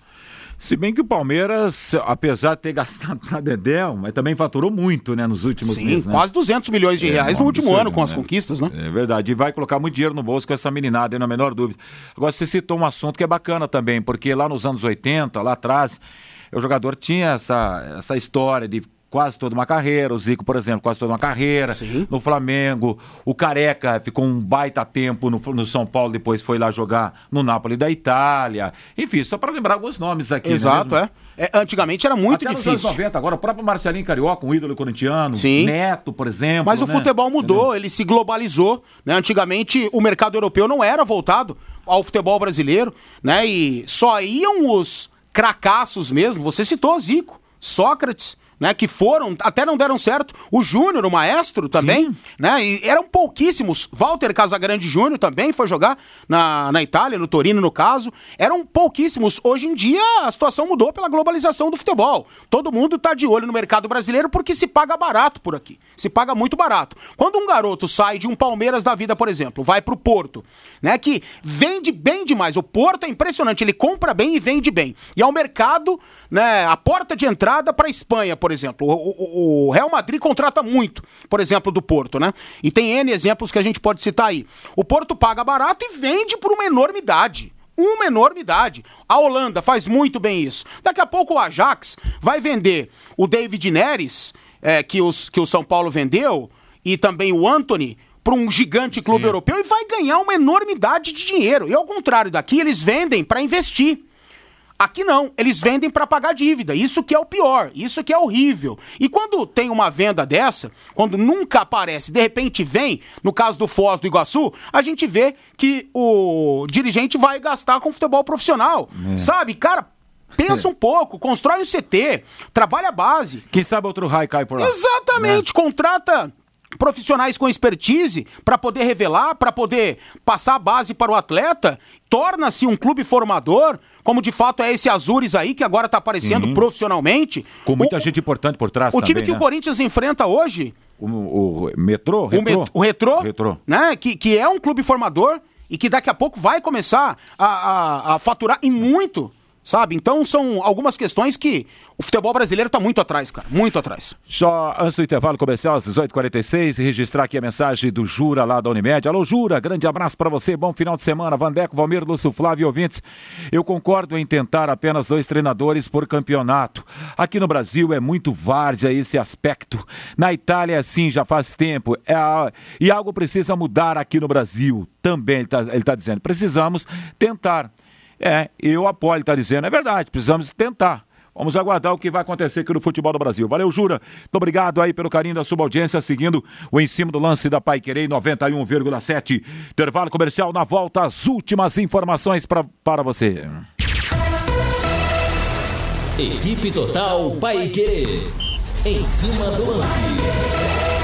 Se bem que o Palmeiras, apesar de ter gastado para Dedéu, mas também faturou muito, né, nos últimos Sim, meses. Sim, né? quase 200 milhões de é, reais no último ano com as né? conquistas, né? É verdade, e vai colocar muito dinheiro no bolso com essa meninada, na menor dúvida. Agora, você citou um assunto que é bacana também, porque lá nos anos 80, lá atrás, o jogador tinha essa, essa história de quase toda uma carreira. O Zico, por exemplo, quase toda uma carreira Sim. no Flamengo. O Careca ficou um baita tempo no, no, São Paulo, depois foi lá jogar no Napoli da Itália. Enfim, só para lembrar alguns nomes aqui. Né, Exato, é. é. Antigamente era muito Até difícil. Nos anos 90, agora o próprio Marcelinho Carioca, um ídolo corintiano, Sim. Neto, por exemplo. Mas o né? futebol mudou, Entendeu? ele se globalizou. Né? Antigamente o mercado europeu não era voltado ao futebol brasileiro, né? E só iam os cracassos mesmo. Você citou Zico, Sócrates né, que foram, até não deram certo. O Júnior, o maestro também, Sim. né? E eram pouquíssimos. Walter Casagrande Júnior também foi jogar na, na Itália, no Torino, no caso. Eram pouquíssimos. Hoje em dia a situação mudou pela globalização do futebol. Todo mundo está de olho no mercado brasileiro porque se paga barato por aqui. Se paga muito barato. Quando um garoto sai de um Palmeiras da vida, por exemplo, vai pro Porto, né, que vende bem demais. O Porto é impressionante, ele compra bem e vende bem. E é o mercado, né, a porta de entrada para a Espanha, por por exemplo. O, o, o, Real Madrid contrata muito, por exemplo, do Porto, né? E tem N exemplos que a gente pode citar aí. O Porto paga barato e vende por uma enormidade uma enormidade. A Holanda faz muito bem isso. Daqui a pouco o Ajax vai vender o David Neres, é, que, os, que o São Paulo vendeu, e também o Anthony, para um gigante clube Sim. europeu e vai ganhar uma enormidade de dinheiro. E ao contrário daqui, eles vendem para investir. Aqui não, eles vendem para pagar dívida. Isso que é o pior, isso que é horrível. E quando tem uma venda dessa, quando nunca aparece, de repente vem, no caso do Foz do Iguaçu, a gente vê que o dirigente vai gastar com futebol profissional. É. Sabe, cara, Pensa um pouco, constrói um CT, trabalha a base. Quem sabe outro raio cai por lá. Exatamente, né? contrata profissionais com expertise para poder revelar, para poder passar a base para o atleta, torna-se um clube formador, como de fato é esse Azures aí, que agora está aparecendo uhum. profissionalmente. Com muita o, gente importante por trás O também, time que né? o Corinthians enfrenta hoje... O, o metrô? O, met, o retrô, retrô, né? Que, que é um clube formador e que daqui a pouco vai começar a, a, a faturar e muito sabe? Então são algumas questões que o futebol brasileiro está muito atrás, cara, muito atrás. Só antes do intervalo comercial, às 18h46, registrar aqui a mensagem do Jura lá da Unimed. Alô, Jura, grande abraço para você, bom final de semana. Vandeco, Valmir, Lúcio Flávio e ouvintes. Eu concordo em tentar apenas dois treinadores por campeonato. Aqui no Brasil é muito várzea esse aspecto. Na Itália é assim já faz tempo. É a... E algo precisa mudar aqui no Brasil também, ele está tá dizendo. Precisamos tentar. É, eu apoio, ele está dizendo, é verdade, precisamos tentar. Vamos aguardar o que vai acontecer aqui no futebol do Brasil. Valeu, Jura. Muito obrigado aí pelo carinho da sua audiência, seguindo o em cima do lance da Pai Querer 91,7. Intervalo comercial na volta, as últimas informações pra, para você. Equipe Total Pai Querer. Em cima do lance.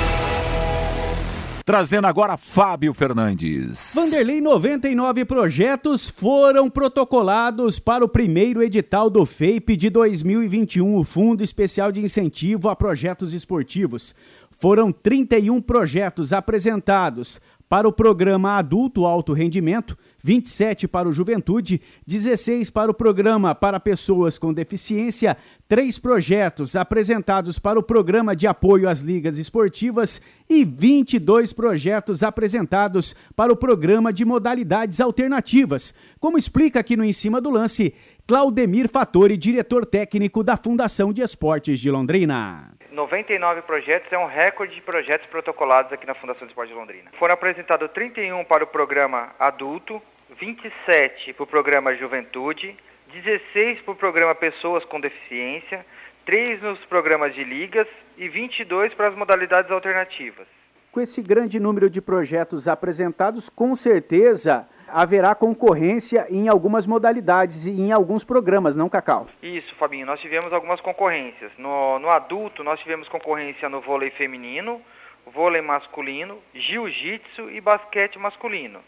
Trazendo agora Fábio Fernandes. Vanderlei, 99 projetos foram protocolados para o primeiro edital do FEIP de 2021, o Fundo Especial de Incentivo a Projetos Esportivos. Foram 31 projetos apresentados para o programa Adulto Alto Rendimento, 27 para o Juventude, 16 para o programa para pessoas com deficiência, três projetos apresentados para o programa de apoio às ligas esportivas e 22 projetos apresentados para o programa de modalidades alternativas, como explica aqui no Em Cima do Lance Claudemir Fattori, diretor técnico da Fundação de Esportes de Londrina. 99 projetos é um recorde de projetos protocolados aqui na Fundação de Esportes de Londrina. Foram apresentados 31 para o programa adulto, 27 para o programa Juventude, 16 para o programa Pessoas com Deficiência, 3 nos programas de ligas e 22 para as modalidades alternativas. Com esse grande número de projetos apresentados, com certeza haverá concorrência em algumas modalidades e em alguns programas, não, Cacau? Isso, Fabinho. Nós tivemos algumas concorrências. No, no adulto, nós tivemos concorrência no vôlei feminino, vôlei masculino, jiu-jitsu e basquete masculino.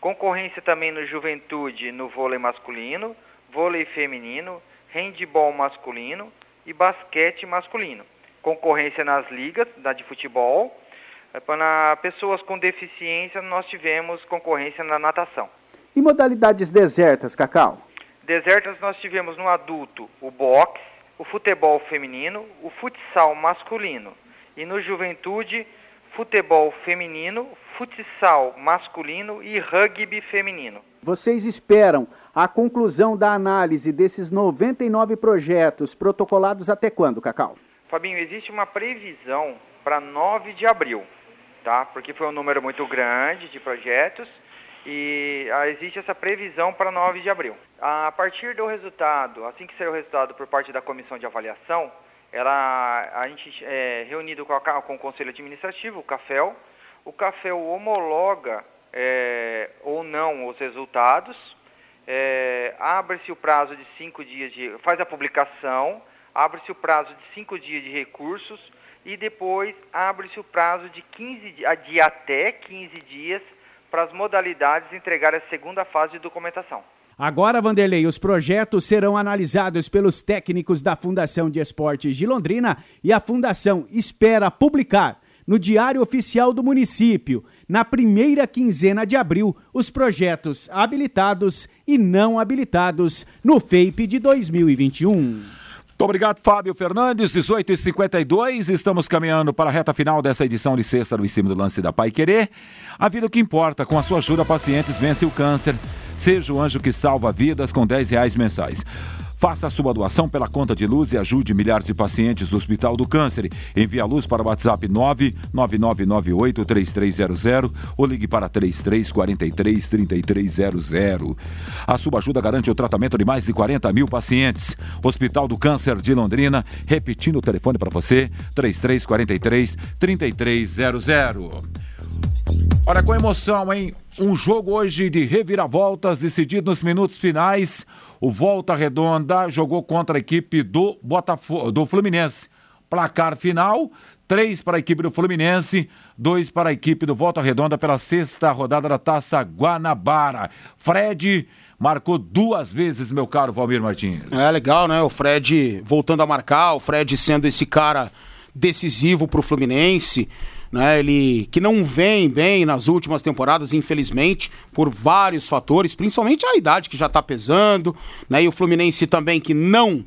Concorrência também no juventude, no vôlei masculino, vôlei feminino, handball masculino e basquete masculino. Concorrência nas ligas da de futebol. Para pessoas com deficiência, nós tivemos concorrência na natação. E modalidades desertas, Cacau? Desertas nós tivemos no adulto o boxe, o futebol feminino, o futsal masculino. E no juventude, futebol feminino, futsal masculino e rugby feminino. Vocês esperam a conclusão da análise desses 99 projetos protocolados até quando, Cacau? Fabinho, existe uma previsão para 9 de abril, tá? Porque foi um número muito grande de projetos e ah, existe essa previsão para 9 de abril. A partir do resultado, assim que sair o resultado por parte da comissão de avaliação, ela, a gente é reunido com, a, com o conselho administrativo, o CAFEL, o CAFEL homologa é, ou não os resultados, é, abre-se o prazo de cinco dias de. faz a publicação, abre-se o prazo de cinco dias de recursos e depois abre-se o prazo de, 15, de até 15 dias para as modalidades entregar a segunda fase de documentação. Agora, Vanderlei, os projetos serão analisados pelos técnicos da Fundação de Esportes de Londrina e a Fundação espera publicar no Diário Oficial do Município, na primeira quinzena de abril, os projetos habilitados e não habilitados no FEIP de 2021. Muito obrigado, Fábio Fernandes, 18h52. Estamos caminhando para a reta final dessa edição de sexta do Em Cima do Lance da Pai Querer. A vida que importa, com a sua ajuda, pacientes vence o câncer. Seja o anjo que salva vidas com 10 reais mensais. Faça a sua doação pela conta de luz e ajude milhares de pacientes do Hospital do Câncer. Envie a luz para o WhatsApp 999983300 ou ligue para 3343-3300. A sua ajuda garante o tratamento de mais de 40 mil pacientes. Hospital do Câncer de Londrina, repetindo o telefone para você, 3343-3300. Olha, com emoção, hein? Um jogo hoje de reviravoltas decidido nos minutos finais. O Volta Redonda jogou contra a equipe do Botafogo, do Fluminense. Placar final: três para a equipe do Fluminense, dois para a equipe do Volta Redonda pela sexta rodada da Taça Guanabara. Fred marcou duas vezes, meu caro Valmir Martins. É legal, né? O Fred voltando a marcar, o Fred sendo esse cara decisivo para o Fluminense né? Ele que não vem bem nas últimas temporadas, infelizmente, por vários fatores, principalmente a idade que já está pesando, né? E o Fluminense também que não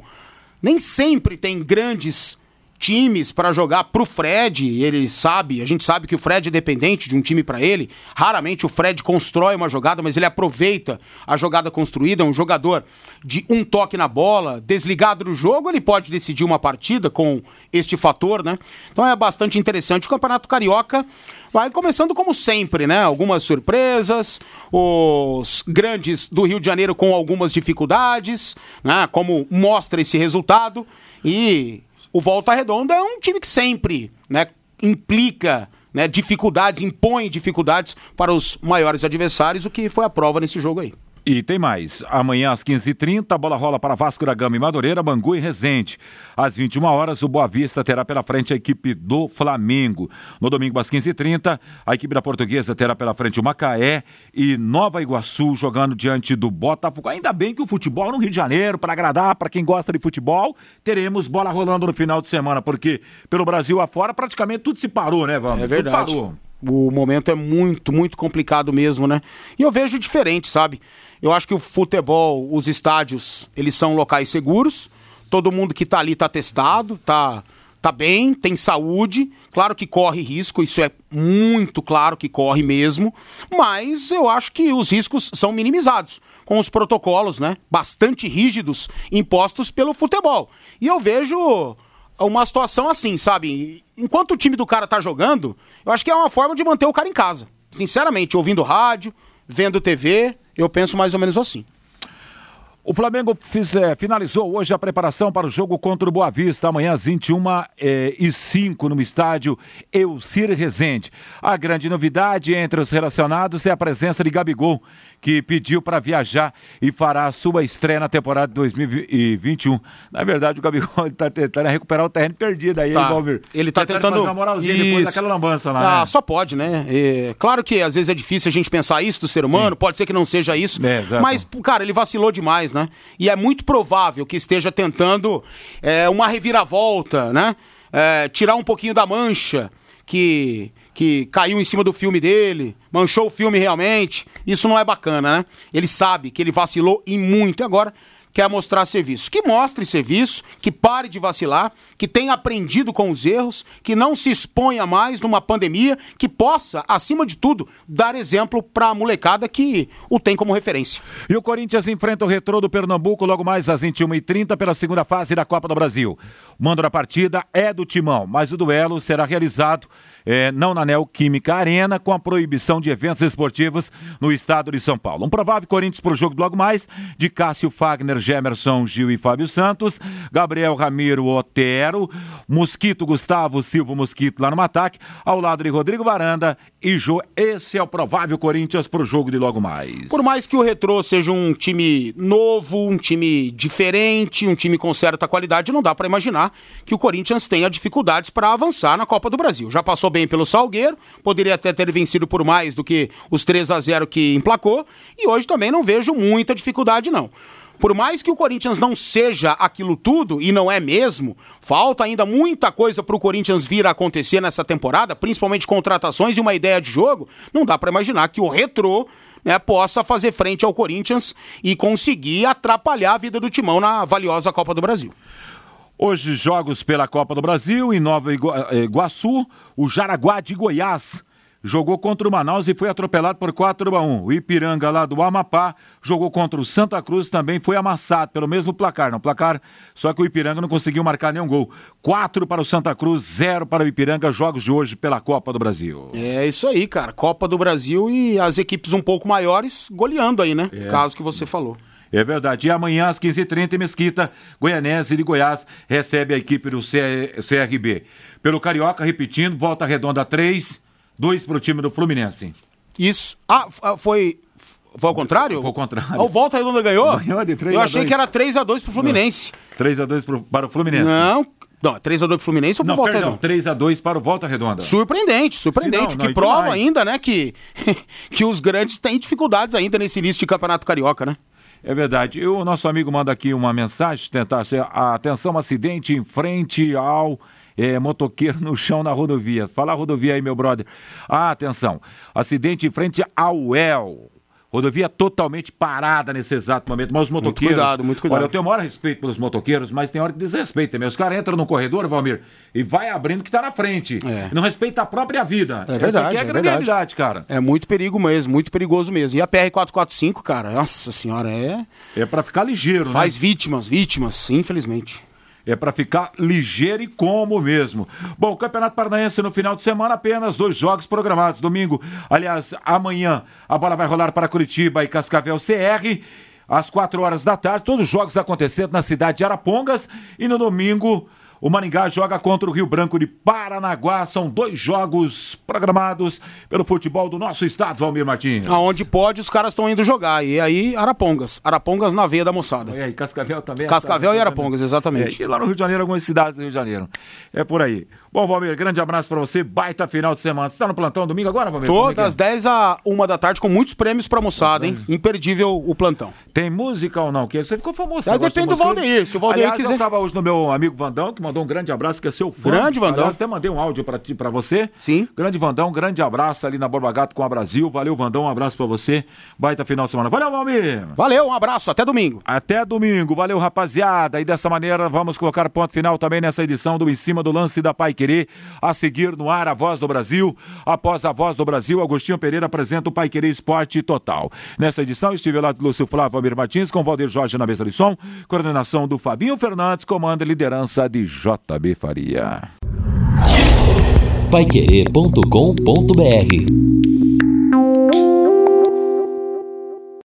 nem sempre tem grandes times para jogar pro Fred, ele sabe, a gente sabe que o Fred é dependente de um time para ele. Raramente o Fred constrói uma jogada, mas ele aproveita a jogada construída, é um jogador de um toque na bola, desligado do jogo, ele pode decidir uma partida com este fator, né? Então é bastante interessante o Campeonato Carioca. Vai começando como sempre, né? Algumas surpresas, os grandes do Rio de Janeiro com algumas dificuldades, né? Como mostra esse resultado e o Volta Redonda é um time que sempre né, implica né, dificuldades, impõe dificuldades para os maiores adversários, o que foi a prova nesse jogo aí. E tem mais. Amanhã às 15h30, a bola rola para Vasco da Gama e Madureira, Bangu e Resende. Às 21 horas, o Boa Vista terá pela frente a equipe do Flamengo. No domingo às 15h30, a equipe da Portuguesa terá pela frente o Macaé e Nova Iguaçu jogando diante do Botafogo. Ainda bem que o futebol no Rio de Janeiro, para agradar para quem gosta de futebol, teremos bola rolando no final de semana, porque pelo Brasil afora praticamente tudo se parou, né, Vamos? É verdade. O momento é muito, muito complicado mesmo, né? E eu vejo diferente, sabe? Eu acho que o futebol, os estádios, eles são locais seguros. Todo mundo que tá ali tá testado, tá, tá bem, tem saúde. Claro que corre risco, isso é muito claro que corre mesmo. Mas eu acho que os riscos são minimizados com os protocolos, né? Bastante rígidos impostos pelo futebol. E eu vejo uma situação assim, sabe? Enquanto o time do cara tá jogando, eu acho que é uma forma de manter o cara em casa. Sinceramente, ouvindo rádio, vendo TV, eu penso mais ou menos assim. O Flamengo fiz, é, finalizou hoje a preparação para o jogo contra o Boa Vista, amanhã às 21 é, e 5 no estádio Elcir Rezende. A grande novidade entre os relacionados é a presença de Gabigol, que pediu para viajar e fará a sua estreia na temporada 2021. Na verdade, o Gabigol está *laughs* tentando recuperar o terreno perdido aí, tá. Valmir. Ele está tentando. Fazer uma moralzinha isso. depois daquela lambança lá. Ah, né? só pode, né? É, claro que às vezes é difícil a gente pensar isso do ser humano, Sim. pode ser que não seja isso. É, mas, cara, ele vacilou demais, né? E é muito provável que esteja tentando é, uma reviravolta, né? É, tirar um pouquinho da mancha que que caiu em cima do filme dele, manchou o filme realmente. Isso não é bacana, né? Ele sabe que ele vacilou e muito. E agora quer mostrar serviço. Que mostre serviço, que pare de vacilar, que tenha aprendido com os erros, que não se exponha mais numa pandemia, que possa, acima de tudo, dar exemplo para a molecada que o tem como referência. E o Corinthians enfrenta o retrô do Pernambuco logo mais às 21h30 pela segunda fase da Copa do Brasil. O mando da partida é do Timão, mas o duelo será realizado é, não na Neoquímica Arena, com a proibição de eventos esportivos no estado de São Paulo. Um provável Corinthians para o jogo logo mais, de Cássio Fagner, Gemerson, Gil e Fábio Santos, Gabriel Ramiro Otero, Mosquito Gustavo Silva Mosquito lá no ataque, ao lado de Rodrigo Varanda e Jô. Esse é o provável Corinthians para o jogo de logo mais. Por mais que o Retrô seja um time novo, um time diferente, um time com certa qualidade, não dá para imaginar que o Corinthians tenha dificuldades para avançar na Copa do Brasil. Já passou bem pelo Salgueiro, poderia até ter vencido por mais do que os 3 a 0 que emplacou, e hoje também não vejo muita dificuldade não. Por mais que o Corinthians não seja aquilo tudo, e não é mesmo, falta ainda muita coisa para o Corinthians vir a acontecer nessa temporada, principalmente contratações e uma ideia de jogo. Não dá para imaginar que o retrô né, possa fazer frente ao Corinthians e conseguir atrapalhar a vida do Timão na valiosa Copa do Brasil. Hoje, jogos pela Copa do Brasil, em Nova eh, Iguaçu, o Jaraguá de Goiás jogou contra o Manaus e foi atropelado por 4 a 1. O Ipiranga lá do Amapá jogou contra o Santa Cruz também foi amassado pelo mesmo placar, não placar, só que o Ipiranga não conseguiu marcar nenhum gol. 4 para o Santa Cruz, 0 para o Ipiranga, jogos de hoje pela Copa do Brasil. É isso aí, cara. Copa do Brasil e as equipes um pouco maiores goleando aí, né? É. Caso que você falou. É verdade. E amanhã, às 15h30, Mesquita, Goianese de Goiás, recebe a equipe do CRB. Pelo Carioca, repetindo, volta redonda 3, 2 para o time do Fluminense. Isso. Ah, ah, foi. Foi ao contrário? Foi ao contrário. Ah, o Volta Redonda ganhou? Ganhou de 3 Eu achei que era 3x2 pro Fluminense. 3x2 para o Fluminense. Não, não, 3x2 pro Fluminense ou pro não, Volta perdão, Redonda? 3x2 para o Volta Redonda. Surpreendente, surpreendente. não, não, que prova ainda, né, que, *laughs* que os grandes têm dificuldades ainda nesse início de Campeonato Carioca, né? É verdade. E o nosso amigo manda aqui uma mensagem, tentar ser. Atenção, acidente em frente ao é, motoqueiro no chão na rodovia. Fala rodovia aí, meu brother. Ah, atenção. Acidente em frente ao El. Rodovia totalmente parada nesse exato momento. Mas os motoqueiros. Muito cuidado, muito cuidado. Olha, eu tenho o maior respeito pelos motoqueiros, mas tem hora que desrespeita também. Os caras entram no corredor, Valmir, e vai abrindo que está na frente. É. Não respeita a própria vida. É verdade. Essa é a é grande realidade, cara. É muito perigo mesmo, muito perigoso mesmo. E a PR-445, cara, nossa senhora, é. É para ficar ligeiro, Faz né? Faz vítimas, vítimas, infelizmente. É para ficar ligeiro e como mesmo. Bom, Campeonato Paranaense no final de semana, apenas dois jogos programados. Domingo, aliás, amanhã, a bola vai rolar para Curitiba e Cascavel CR. Às quatro horas da tarde, todos os jogos acontecendo na cidade de Arapongas. E no domingo, O Maringá joga contra o Rio Branco de Paranaguá. São dois jogos programados pelo futebol do nosso estado, Valmir Martins. Aonde pode, os caras estão indo jogar. E aí, Arapongas. Arapongas na veia da moçada. E aí, Cascavel também. Cascavel e Arapongas, exatamente. É, e lá no Rio de Janeiro, algumas cidades do Rio de Janeiro. É por aí. Bom, Valmir, grande abraço pra você. Baita final de semana. Você tá no plantão domingo agora, Valmir? Como é Tô que é? das 10 a 1 da tarde com muitos prêmios pra moçada, hein? Imperdível o plantão. Tem música ou não? Que você ficou famoso. Aí depende de do música. Valdeir, se o Valdeir Aliás, quiser. eu tava hoje no meu amigo Vandão, que mandou um grande abraço, que é seu fã. Grande Vandão. Aliás, até mandei um áudio pra, ti, pra você. Sim. Grande Vandão, um grande abraço ali na Borba Gato com a Brasil. Valeu, Vandão, um abraço pra você. Baita final de semana. Valeu, Valmir! Valeu, um abraço, até domingo. Até domingo, valeu rapaziada. E dessa maneira vamos colocar ponto final também nessa edição do Em Cima do Lance da Pai Querer. A seguir no ar, a Voz do Brasil. Após a Voz do Brasil, Agostinho Pereira apresenta o Pai Querer Esporte Total. Nessa edição estive lá do Lúcio Flávio Almir Martins com Valdir Jorge na mesa de som. Coordenação do Fabinho Fernandes, comando e liderança de JB Faria. Paiquerê.com.br